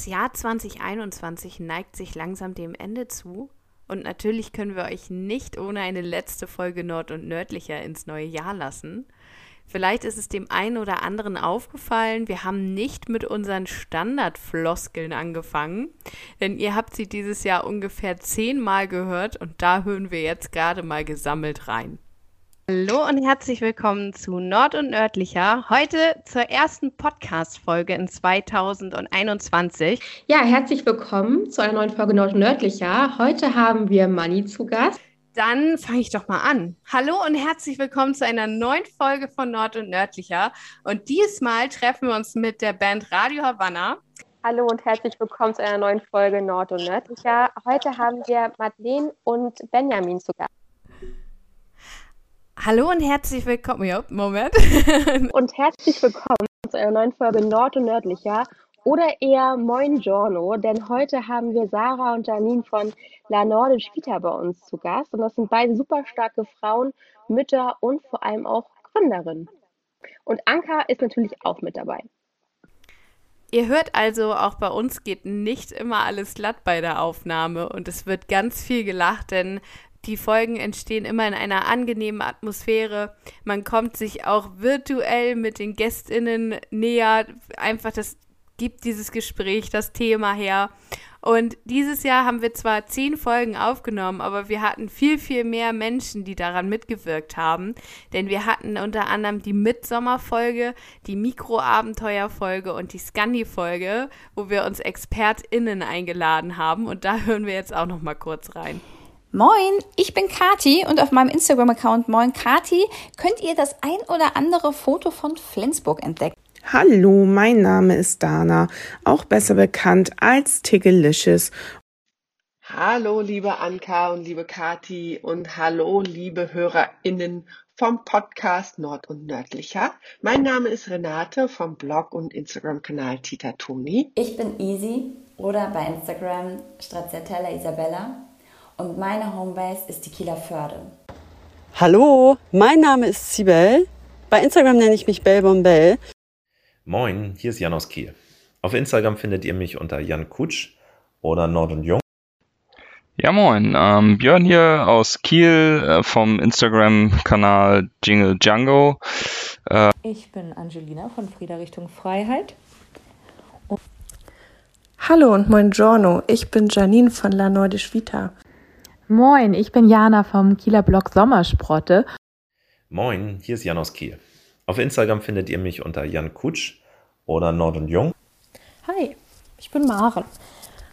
Das Jahr 2021 neigt sich langsam dem Ende zu und natürlich können wir euch nicht ohne eine letzte Folge Nord und Nördlicher ins neue Jahr lassen. Vielleicht ist es dem einen oder anderen aufgefallen, wir haben nicht mit unseren Standardfloskeln angefangen, denn ihr habt sie dieses Jahr ungefähr zehnmal gehört und da hören wir jetzt gerade mal gesammelt rein. Hallo und herzlich willkommen zu Nord und Nördlicher. Heute zur ersten Podcast-Folge in 2021. Ja, herzlich willkommen zu einer neuen Folge Nord und Nördlicher. Heute haben wir Mani zu Gast. Dann fange ich doch mal an. Hallo und herzlich willkommen zu einer neuen Folge von Nord und Nördlicher. Und diesmal treffen wir uns mit der Band Radio Havanna. Hallo und herzlich willkommen zu einer neuen Folge Nord und Nördlicher. Heute haben wir Madeleine und Benjamin zu Gast. Hallo und herzlich willkommen. Ja, Moment. und herzlich willkommen zu einer neuen Folge Nord und Nördlicher oder eher Moin Giorno, denn heute haben wir Sarah und Janine von La Nordisch Vita bei uns zu Gast. Und das sind beide super starke Frauen, Mütter und vor allem auch Gründerinnen. Und Anka ist natürlich auch mit dabei. Ihr hört also, auch bei uns geht nicht immer alles glatt bei der Aufnahme und es wird ganz viel gelacht, denn die Folgen entstehen immer in einer angenehmen Atmosphäre. Man kommt sich auch virtuell mit den Gästinnen näher. Einfach das gibt dieses Gespräch das Thema her. Und dieses Jahr haben wir zwar zehn Folgen aufgenommen, aber wir hatten viel, viel mehr Menschen, die daran mitgewirkt haben. Denn wir hatten unter anderem die Mitsommerfolge, die Mikroabenteuerfolge und die Scandi-Folge, wo wir uns ExpertInnen eingeladen haben. Und da hören wir jetzt auch noch mal kurz rein. Moin, ich bin Kati und auf meinem Instagram-Account Moin Kati könnt ihr das ein oder andere Foto von Flensburg entdecken. Hallo, mein Name ist Dana, auch besser bekannt als Tiggelicious. Hallo, liebe Anka und liebe Kati und hallo, liebe HörerInnen vom Podcast Nord und Nördlicher. Mein Name ist Renate vom Blog und Instagram-Kanal Tita Toni. Ich bin Easy oder bei Instagram Stracciatella Isabella und meine Homebase ist die Kieler Förde. Hallo, mein Name ist Sibel. Bei Instagram nenne ich mich Bell. Moin, hier ist Jan aus Kiel. Auf Instagram findet ihr mich unter Jan Kutsch oder Nord und Jung. Ja, moin. Ähm, Björn hier aus Kiel äh, vom Instagram-Kanal Jingle Django. Äh, ich bin Angelina von Frieda Richtung Freiheit. Und Hallo und moin Giorno. Ich bin Janine von La Nordisch Vita. Moin, ich bin Jana vom Kieler Blog Sommersprotte. Moin, hier ist Jan aus Kiel. Auf Instagram findet ihr mich unter Jan Kutsch oder Nord und Jung. Hi, ich bin Maren.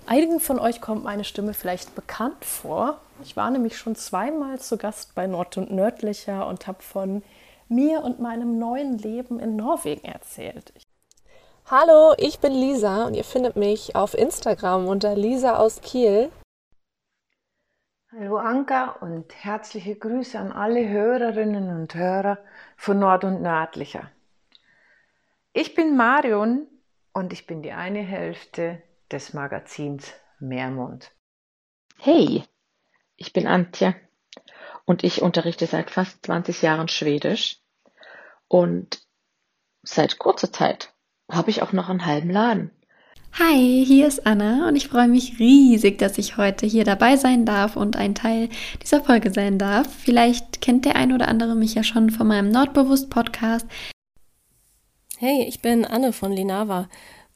Einigen von euch kommt meine Stimme vielleicht bekannt vor. Ich war nämlich schon zweimal zu Gast bei Nord und Nördlicher und habe von mir und meinem neuen Leben in Norwegen erzählt. Hallo, ich bin Lisa und ihr findet mich auf Instagram unter Lisa aus Kiel. Hallo Anka und herzliche Grüße an alle Hörerinnen und Hörer von Nord und Nördlicher. Ich bin Marion und ich bin die eine Hälfte des Magazins Meermund. Hey, ich bin Antje und ich unterrichte seit fast 20 Jahren Schwedisch und seit kurzer Zeit habe ich auch noch einen halben Laden. Hi, hier ist Anna und ich freue mich riesig, dass ich heute hier dabei sein darf und ein Teil dieser Folge sein darf. Vielleicht kennt der ein oder andere mich ja schon von meinem Nordbewusst Podcast. Hey, ich bin Anne von Linava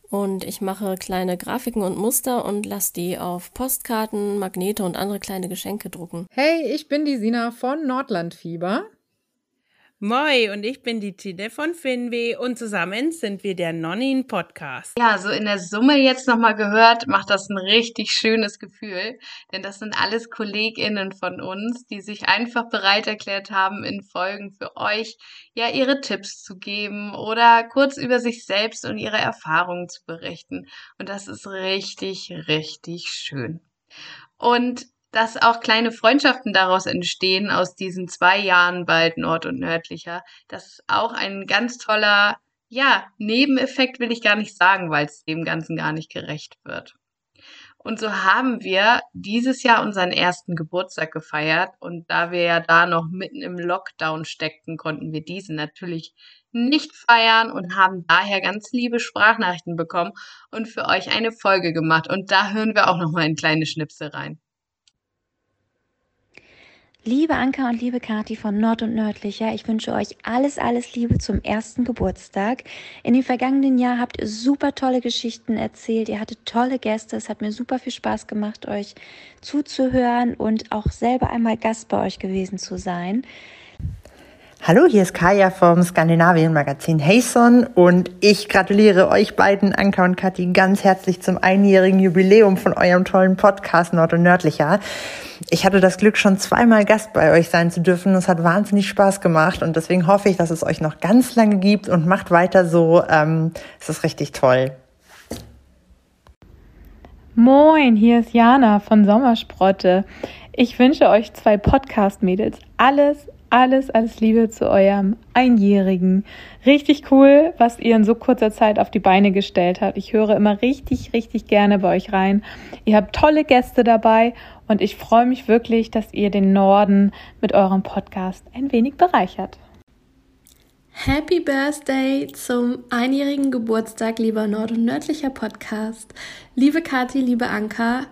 und ich mache kleine Grafiken und Muster und lasse die auf Postkarten, Magnete und andere kleine Geschenke drucken. Hey, ich bin die Sina von Nordlandfieber Moi und ich bin die Tine von Finwe und zusammen sind wir der Nonnin Podcast. Ja, so in der Summe jetzt nochmal gehört, macht das ein richtig schönes Gefühl, denn das sind alles KollegInnen von uns, die sich einfach bereit erklärt haben, in Folgen für euch ja ihre Tipps zu geben oder kurz über sich selbst und ihre Erfahrungen zu berichten. Und das ist richtig, richtig schön. Und dass auch kleine Freundschaften daraus entstehen, aus diesen zwei Jahren bald Nord- und Nördlicher. Das ist auch ein ganz toller, ja, Nebeneffekt will ich gar nicht sagen, weil es dem Ganzen gar nicht gerecht wird. Und so haben wir dieses Jahr unseren ersten Geburtstag gefeiert. Und da wir ja da noch mitten im Lockdown steckten, konnten wir diesen natürlich nicht feiern und haben daher ganz liebe Sprachnachrichten bekommen und für euch eine Folge gemacht. Und da hören wir auch noch mal in kleine Schnipsel rein. Liebe Anka und liebe Kati von Nord und Nördlicher, ich wünsche euch alles, alles Liebe zum ersten Geburtstag. In dem vergangenen Jahr habt ihr super tolle Geschichten erzählt, ihr hattet tolle Gäste, es hat mir super viel Spaß gemacht, euch zuzuhören und auch selber einmal Gast bei euch gewesen zu sein. Hallo, hier ist Kaya vom Skandinavien-Magazin Heyson und ich gratuliere euch beiden, Anka und Kathi, ganz herzlich zum einjährigen Jubiläum von eurem tollen Podcast Nord und Nördlicher. Ich hatte das Glück, schon zweimal Gast bei euch sein zu dürfen. Es hat wahnsinnig Spaß gemacht und deswegen hoffe ich, dass es euch noch ganz lange gibt und macht weiter so. Ähm, es ist richtig toll. Moin, hier ist Jana von Sommersprotte. Ich wünsche euch zwei Podcast-Mädels alles, alles, alles Liebe zu eurem Einjährigen. Richtig cool, was ihr in so kurzer Zeit auf die Beine gestellt habt. Ich höre immer richtig, richtig gerne bei euch rein. Ihr habt tolle Gäste dabei und ich freue mich wirklich, dass ihr den Norden mit eurem Podcast ein wenig bereichert. Happy Birthday zum einjährigen Geburtstag, lieber Nord- und nördlicher Podcast. Liebe Kathi, liebe Anka,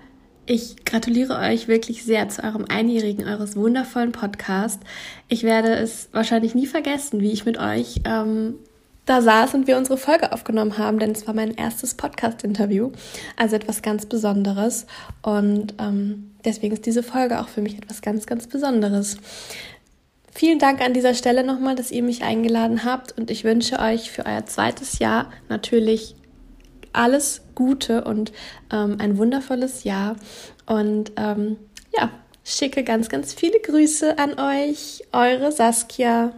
ich gratuliere euch wirklich sehr zu eurem Einjährigen eures wundervollen Podcasts. Ich werde es wahrscheinlich nie vergessen, wie ich mit euch ähm, da saß und wir unsere Folge aufgenommen haben, denn es war mein erstes Podcast-Interview, also etwas ganz Besonderes. Und ähm, deswegen ist diese Folge auch für mich etwas ganz, ganz Besonderes. Vielen Dank an dieser Stelle nochmal, dass ihr mich eingeladen habt und ich wünsche euch für euer zweites Jahr natürlich alles Gute und ähm, ein wundervolles Jahr. Und ähm, ja, schicke ganz, ganz viele Grüße an euch, eure Saskia.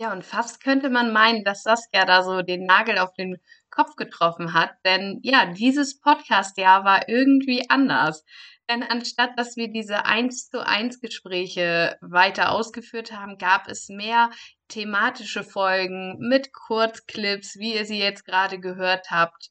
Ja, und fast könnte man meinen, dass Saskia da so den Nagel auf den Kopf getroffen hat, denn ja, dieses Podcast-Jahr war irgendwie anders. Denn anstatt dass wir diese 1 zu 1 Gespräche weiter ausgeführt haben, gab es mehr thematische Folgen mit Kurzclips, wie ihr sie jetzt gerade gehört habt.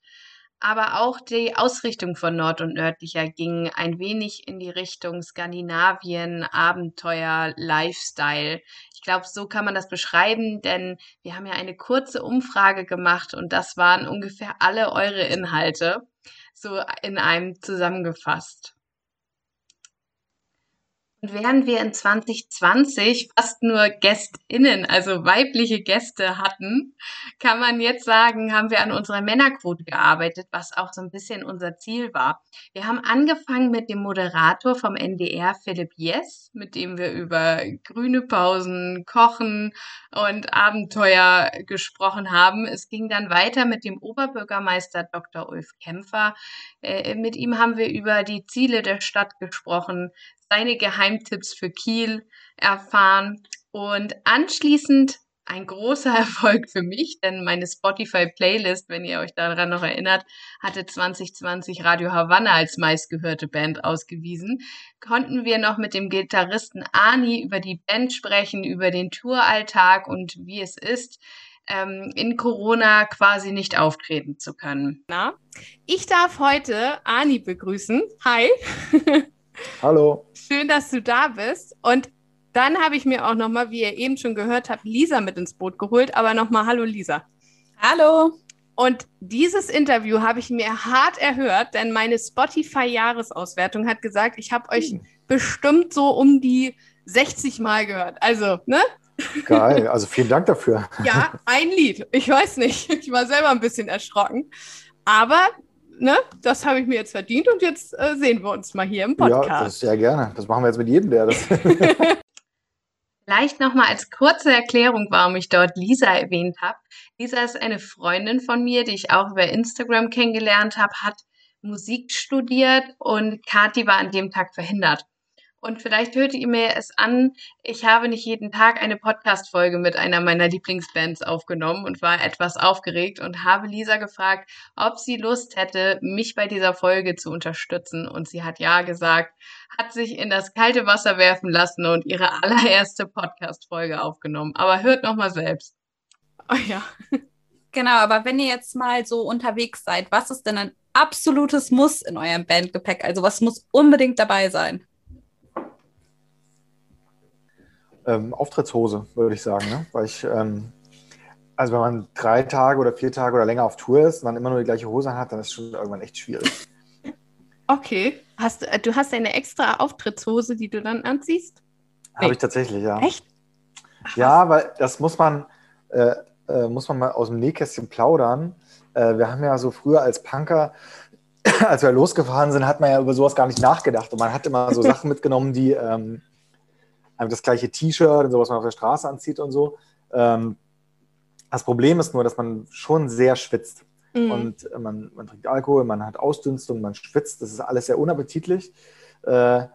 Aber auch die Ausrichtung von Nord und Nördlicher ging ein wenig in die Richtung Skandinavien, Abenteuer, Lifestyle. Ich glaube, so kann man das beschreiben, denn wir haben ja eine kurze Umfrage gemacht und das waren ungefähr alle eure Inhalte, so in einem zusammengefasst. Und während wir in 2020 fast nur GästInnen, also weibliche Gäste hatten, kann man jetzt sagen, haben wir an unserer Männerquote gearbeitet, was auch so ein bisschen unser Ziel war. Wir haben angefangen mit dem Moderator vom NDR, Philipp Jess, mit dem wir über grüne Pausen, Kochen und Abenteuer gesprochen haben. Es ging dann weiter mit dem Oberbürgermeister Dr. Ulf Kämpfer. Äh, mit ihm haben wir über die Ziele der Stadt gesprochen, seine Geheimtipps für Kiel erfahren und anschließend ein großer Erfolg für mich, denn meine Spotify-Playlist, wenn ihr euch daran noch erinnert, hatte 2020 Radio Havanna als meistgehörte Band ausgewiesen. Konnten wir noch mit dem Gitarristen Ani über die Band sprechen, über den Touralltag und wie es ist, ähm, in Corona quasi nicht auftreten zu können. Na, ich darf heute Ani begrüßen. Hi. Hallo. Schön, dass du da bist. Und dann habe ich mir auch nochmal, wie ihr eben schon gehört habt, Lisa mit ins Boot geholt. Aber nochmal, hallo Lisa. Hallo. Und dieses Interview habe ich mir hart erhört, denn meine Spotify-Jahresauswertung hat gesagt, ich habe euch hm. bestimmt so um die 60 Mal gehört. Also, ne? Geil, also vielen Dank dafür. Ja, ein Lied. Ich weiß nicht. Ich war selber ein bisschen erschrocken. Aber ne, das habe ich mir jetzt verdient und jetzt äh, sehen wir uns mal hier im Podcast. Ja, das sehr gerne. Das machen wir jetzt mit jedem, der das. Vielleicht nochmal als kurze Erklärung, warum ich dort Lisa erwähnt habe. Lisa ist eine Freundin von mir, die ich auch über Instagram kennengelernt habe, hat Musik studiert und Kathi war an dem Tag verhindert. Und vielleicht hört ihr mir es an, ich habe nicht jeden Tag eine Podcast-Folge mit einer meiner Lieblingsbands aufgenommen und war etwas aufgeregt und habe Lisa gefragt, ob sie Lust hätte, mich bei dieser Folge zu unterstützen. Und sie hat ja gesagt, hat sich in das kalte Wasser werfen lassen und ihre allererste Podcast-Folge aufgenommen. Aber hört noch mal selbst. Oh ja. Genau, aber wenn ihr jetzt mal so unterwegs seid, was ist denn absolutes Muss in eurem Bandgepäck? Also was muss unbedingt dabei sein? Ähm, Auftrittshose, würde ich sagen, ne? Weil ich, ähm, also wenn man drei Tage oder vier Tage oder länger auf Tour ist und dann immer nur die gleiche Hose hat, dann ist es schon irgendwann echt schwierig. Okay. Hast, äh, du hast eine extra Auftrittshose, die du dann anziehst? Habe ich tatsächlich, ja. Echt? Ja, weil das muss man, äh, äh, muss man mal aus dem Nähkästchen plaudern. Äh, wir haben ja so früher als Punker, als wir losgefahren sind, hat man ja über sowas gar nicht nachgedacht. Und man hat immer so Sachen mitgenommen, die ähm, einfach das gleiche T-Shirt und sowas man auf der Straße anzieht und so. Ähm, das Problem ist nur, dass man schon sehr schwitzt. Mhm. Und man, man trinkt Alkohol, man hat Ausdünstung, man schwitzt. Das ist alles sehr unappetitlich. Äh,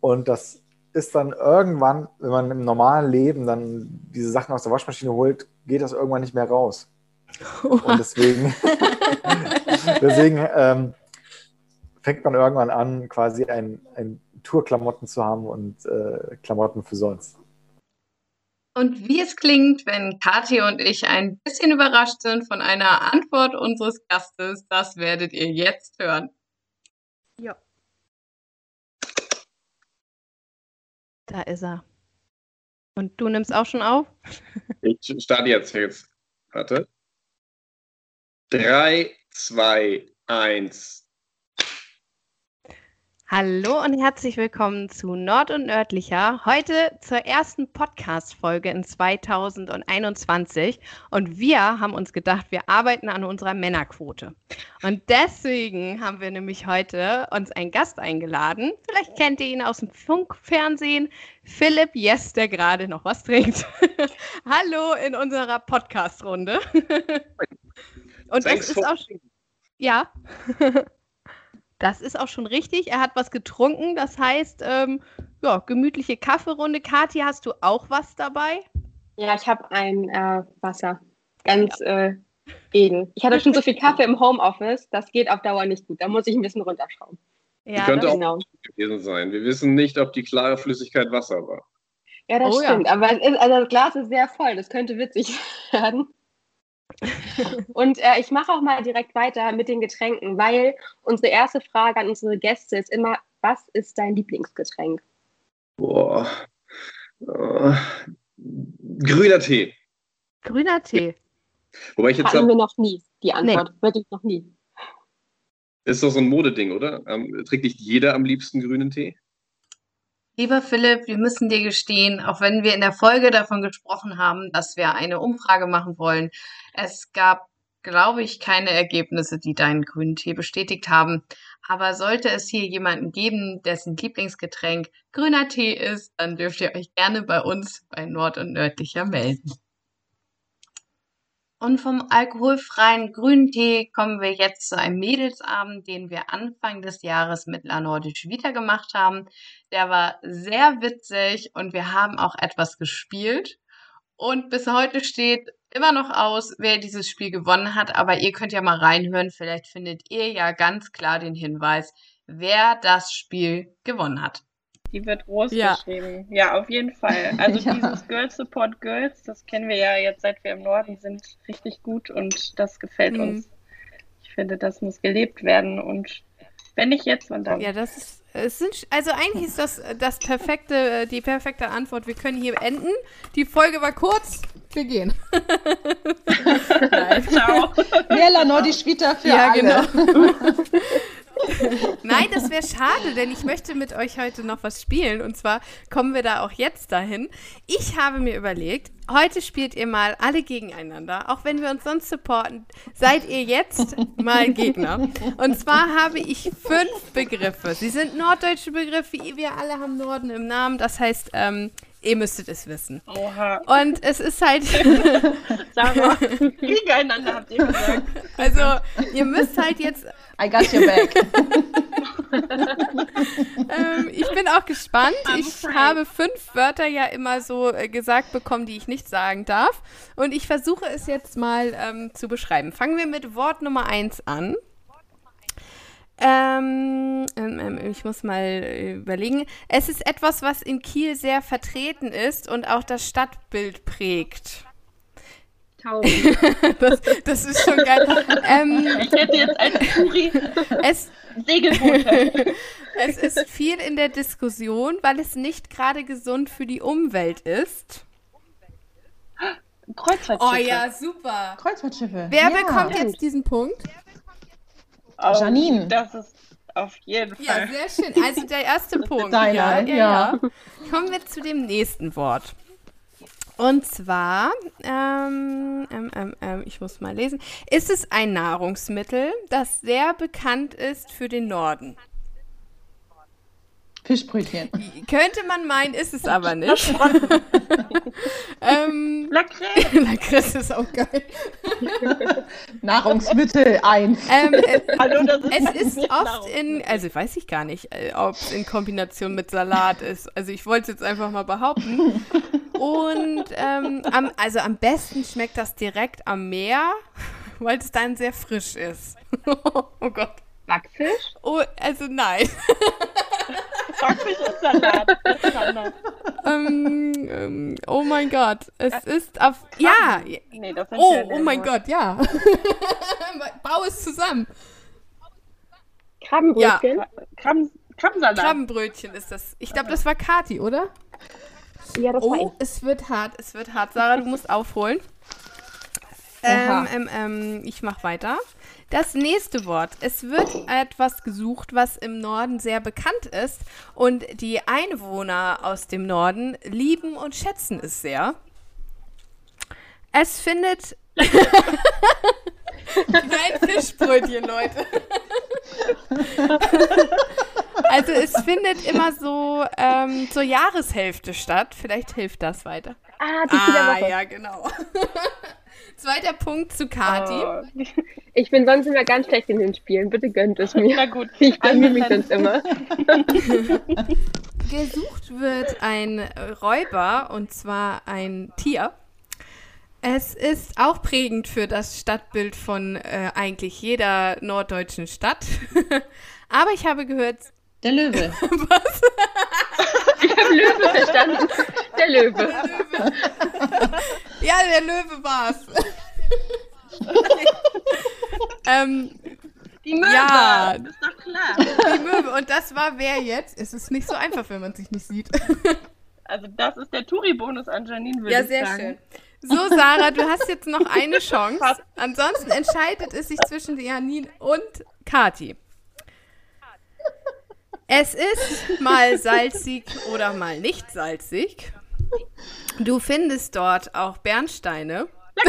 und das ist dann irgendwann, wenn man im normalen Leben dann diese Sachen aus der Waschmaschine holt, geht das irgendwann nicht mehr raus. Und deswegen, deswegen ähm, fängt man irgendwann an, quasi ein, ein Tourklamotten zu haben und äh, Klamotten für sonst. Und wie es klingt, wenn Kathi und ich ein bisschen überrascht sind von einer Antwort unseres Gastes, das werdet ihr jetzt hören. Ja. Da ist er. Und du nimmst auch schon auf? Ich starte jetzt. jetzt. Warte. Drei, zwei, eins. Hallo und herzlich willkommen zu Nord und Nördlicher. Heute zur ersten Podcast-Folge in 2021. Und wir haben uns gedacht, wir arbeiten an unserer Männerquote. Und deswegen haben wir nämlich heute uns einen Gast eingeladen. Vielleicht kennt ihr ihn aus dem Funkfernsehen. Philipp Yes, der gerade noch was trinkt. Hallo in unserer Podcast-Runde. und das ist auch schon. Ja. Das ist auch schon richtig. Er hat was getrunken. Das heißt, ähm, ja, gemütliche Kaffeerunde. Kathi, hast du auch was dabei? Ja, ich habe ein äh, Wasser. Ganz ja. äh, edel. Ich hatte schon so viel Kaffee im Homeoffice. Das geht auf Dauer nicht gut. Da muss ich ein bisschen runterschrauben. Ja, könnte auch genau. gewesen sein. Wir wissen nicht, ob die klare Flüssigkeit Wasser war. Ja, das Oh ja. stimmt. Aber es ist, also das Glas ist sehr voll. Das könnte witzig werden. Und äh, ich mache auch mal direkt weiter mit den Getränken, weil unsere erste Frage an unsere Gäste ist immer, was ist dein Lieblingsgetränk? Boah. Äh, grüner Tee. Grüner Tee. Wobei ich jetzt Hatten sag, wir noch nie die Antwort. Wirklich noch nie. ist doch so ein Modeding, oder? Ähm, trinkt nicht jeder am liebsten grünen Tee? Lieber Philipp, wir müssen dir gestehen, auch wenn wir in der Folge davon gesprochen haben, dass wir eine Umfrage machen wollen, es gab, glaube ich, keine Ergebnisse, die deinen grünen Tee bestätigt haben. Aber sollte es hier jemanden geben, dessen Lieblingsgetränk grüner Tee ist, dann dürft ihr euch gerne bei uns bei Nord und Nördlicher melden. Und vom alkoholfreien grünen Tee kommen wir jetzt zu einem Mädelsabend, den wir Anfang des Jahres mit La Nordisch wieder gemacht haben. Der war sehr witzig und wir haben auch etwas gespielt. Und bis heute steht immer noch aus, wer dieses Spiel gewonnen hat. Aber ihr könnt ja mal reinhören. Vielleicht findet ihr ja ganz klar den Hinweis, wer das Spiel gewonnen hat. Die wird groß Ja. geschrieben. Ja, auf jeden Fall. Also Ja. dieses Girls Support Girls, das kennen wir ja jetzt, seit wir im Norden sind, richtig gut und das gefällt Mhm. uns. Ich finde, das muss gelebt werden und wenn nicht jetzt, wann dann? Ja, das ist, es sind, also eigentlich ist das das perfekte, die perfekte Antwort. Wir können hier enden. Die Folge war kurz. Wir gehen. Nein. Ciao. Mehr La Nordisch Vita für ja, alle. genau. Nein, das wäre schade, denn ich möchte mit euch heute noch was spielen. Und zwar kommen wir da auch jetzt dahin. Ich habe mir überlegt, heute spielt ihr mal alle gegeneinander. Auch wenn wir uns sonst supporten, seid ihr jetzt mal Gegner. Und zwar habe ich fünf Begriffe. Sie sind norddeutsche Begriffe. Wir alle haben Norden im Namen. Das heißt, ähm, ihr müsstet es wissen. Oha. Und es ist halt. Sarah, gegeneinander habt ihr gesagt. Also, ihr müsst halt jetzt. I got your back. ähm, ich bin auch gespannt. Ich habe fünf Wörter ja immer so äh, gesagt bekommen, die ich nicht sagen darf. Und ich versuche es jetzt mal ähm, zu beschreiben. Fangen wir mit Wort Nummer eins an. Ähm, ähm, ähm, ich muss mal überlegen. Es ist etwas, was in Kiel sehr vertreten ist und auch das Stadtbild prägt. 50.000. das, das ist schon geil. Ähm, Ich hätte jetzt als Turi es, Segelboote. es ist viel in der Diskussion, weil es nicht gerade gesund für die Umwelt ist. Kreuzfahrtschiffe. Oh ja, super. Kreuzfahrtschiffe. Wer ja. bekommt jetzt diesen Punkt? Oh, Janine. Das ist auf jeden Ja, Fall. sehr schön. Also der erste Punkt. Deiner, ja, ja, ja. ja. Kommen wir zu dem nächsten Wort. Und zwar, ähm, ähm, ähm, ähm, ich muss mal lesen, ist es ein Nahrungsmittel, das sehr bekannt ist für den Norden? Fischbrötchen. Könnte man meinen, ist es aber nicht. ähm, Lakritz. Lakritz ist auch geil. Nahrungsmittel 1. Ähm, äh, Hallo, das ist es ist oft in, also weiß ich gar nicht, äh, ob es in Kombination mit Salat ist. Also ich wollte es jetzt einfach mal behaupten. Und ähm, am, also am besten schmeckt das direkt am Meer, weil es dann sehr frisch ist. oh Gott. Backfisch? Oh, also nein. Salat. Das ähm, ähm, oh mein Gott. Es ist auf. Ja. Nee, das Oh, ja oh mein Gott, ja. Bau es zusammen. Krabbenbrötchen? Krabben, Krabbensalat. Krabbenbrötchen ist das. Ich glaube, das war Kati, oder? Ja, das war Oh, es wird hart, es wird hart. Sarah, du musst aufholen. Ähm, ähm, ähm, ich mach weiter. Das nächste Wort. Es wird etwas gesucht, was im Norden sehr bekannt ist. Und die Einwohner aus dem Norden lieben und schätzen es sehr. Es findet. Nein, Fischbrötchen, Leute. Also es findet immer so ähm, zur Jahreshälfte statt. Vielleicht hilft das weiter. Ah, die ah, Ah, ja, genau. Zweiter Punkt zu Kati. Oh. Ich bin sonst immer ganz schlecht in den Spielen. Bitte gönnt es mir. Na gut. Ich mich Also sonst immer. Gesucht wird ein Räuber und zwar ein Tier. Es ist auch prägend für das Stadtbild von äh, eigentlich jeder norddeutschen Stadt. Aber ich habe gehört. Der Löwe. Was? Ich habe Löwe verstanden. Der Löwe. Ja, der Löwe war's. ähm, Die Möwe. Ja. Ist doch klar. die Möwe. Und das war wer jetzt? Es ist nicht so einfach, wenn man sich nicht sieht. Also das ist der Touri-Bonus an Janine, würde Ja, ich sehr sagen. schön. So, Sarah, du hast jetzt noch eine Chance. Ansonsten entscheidet es sich zwischen Janine und Kati. Es ist mal salzig oder mal nicht salzig. Du findest dort auch Bernsteine.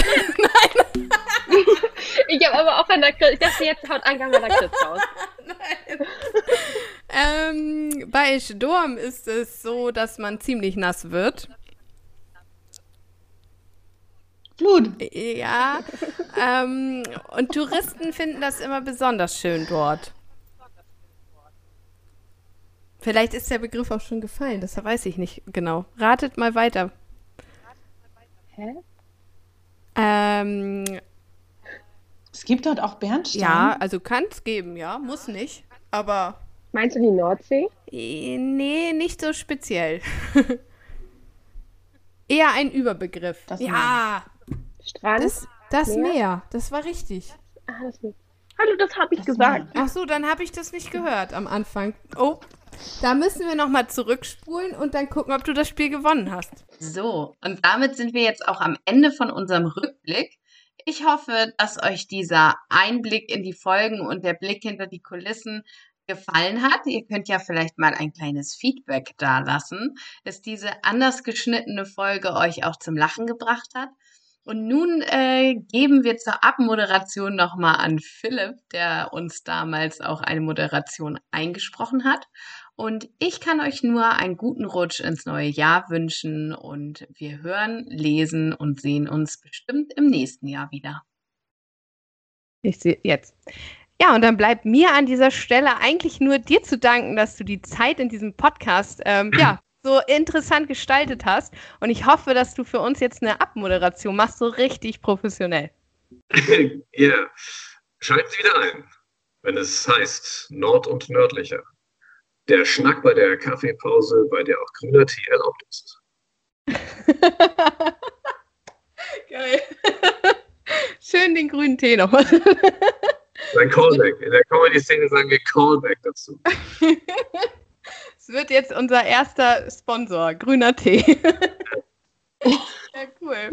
Ich habe aber auch an der Kritz. Ich dachte, jetzt haut Anka mal der Kritz raus. Ähm, bei Sturm ist es so, dass man ziemlich nass wird. Flut. Ja. ähm, und Touristen finden das immer besonders schön dort. Vielleicht ist der Begriff auch schon gefallen, das weiß ich nicht genau. Ratet mal weiter. Hä? Ähm, Es gibt dort auch Bernstein. ja, also kann es geben, ja, muss nicht. Aber Meinst du die Nordsee? äh, nee, nicht so speziell. Eher ein Überbegriff. Das ja, Strand? das, das Meer? Meer, das war richtig. Ah, das. Hallo, das habe ich gesagt. Ach so, dann habe ich das nicht gehört am Anfang. Oh, da müssen wir noch mal zurückspulen und dann gucken, ob du das Spiel gewonnen hast. So, und damit sind wir jetzt auch am Ende von unserem Rückblick. Ich hoffe, dass euch dieser Einblick in die Folgen und der Blick hinter die Kulissen gefallen hat. Ihr könnt ja vielleicht mal ein kleines Feedback da lassen, dass diese anders geschnittene Folge euch auch zum Lachen gebracht hat. Und nun äh, geben wir zur Abmoderation nochmal an Philipp, der uns damals auch eine Moderation eingesprochen hat. Und ich kann euch nur einen guten Rutsch ins neue Jahr wünschen und wir hören, lesen und sehen uns bestimmt im nächsten Jahr wieder. Ich sehe jetzt. Ja, und dann bleibt mir an dieser Stelle eigentlich nur dir zu danken, dass du die Zeit in diesem Podcast ähm, ja, so interessant gestaltet hast. Und ich hoffe, dass du für uns jetzt eine Abmoderation machst, so richtig professionell. Ja, schalten Sie wieder ein, wenn es heißt Nord und Nördlicher. Der Schnack bei der Kaffeepause, bei der auch grüner Tee erlaubt ist. Geil. Schön den grünen Tee nochmal. Ein Callback. In der Comedy-Szene sagen wir Callback dazu. Es wird jetzt unser erster Sponsor, grüner Tee. ja, cool.